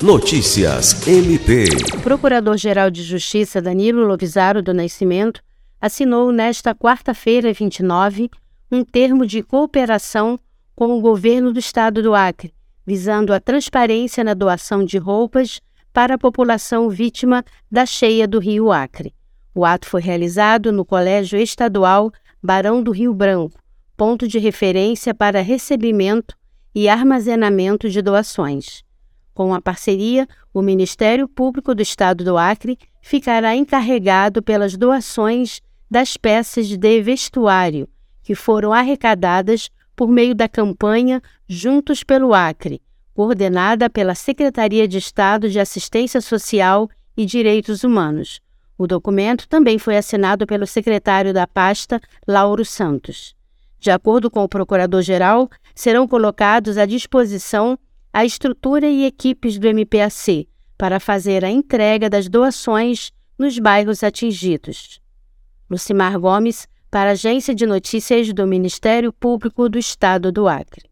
Notícias MP. O Procurador-Geral de Justiça Danilo Lovisaro do Nascimento assinou nesta quarta-feira, 29, um termo de cooperação com o governo do estado do Acre, visando a transparência na doação de roupas para a população vítima da cheia do Rio Acre. O ato foi realizado no Colégio Estadual Barão do Rio Branco, ponto de referência para recebimento e armazenamento de doações. Com a parceria, o Ministério Público do Estado do Acre ficará encarregado pelas doações das peças de vestuário que foram arrecadadas por meio da campanha Juntos pelo Acre, coordenada pela Secretaria de Estado de Assistência Social e Direitos Humanos. O documento também foi assinado pelo secretário da pasta, Lauro Santos. De acordo com o procurador-geral, serão colocados à disposição a estrutura e equipes do MPAC para fazer a entrega das doações nos bairros atingidos. Lucimar Gomes, para a Agência de Notícias do Ministério Público do Estado do Acre.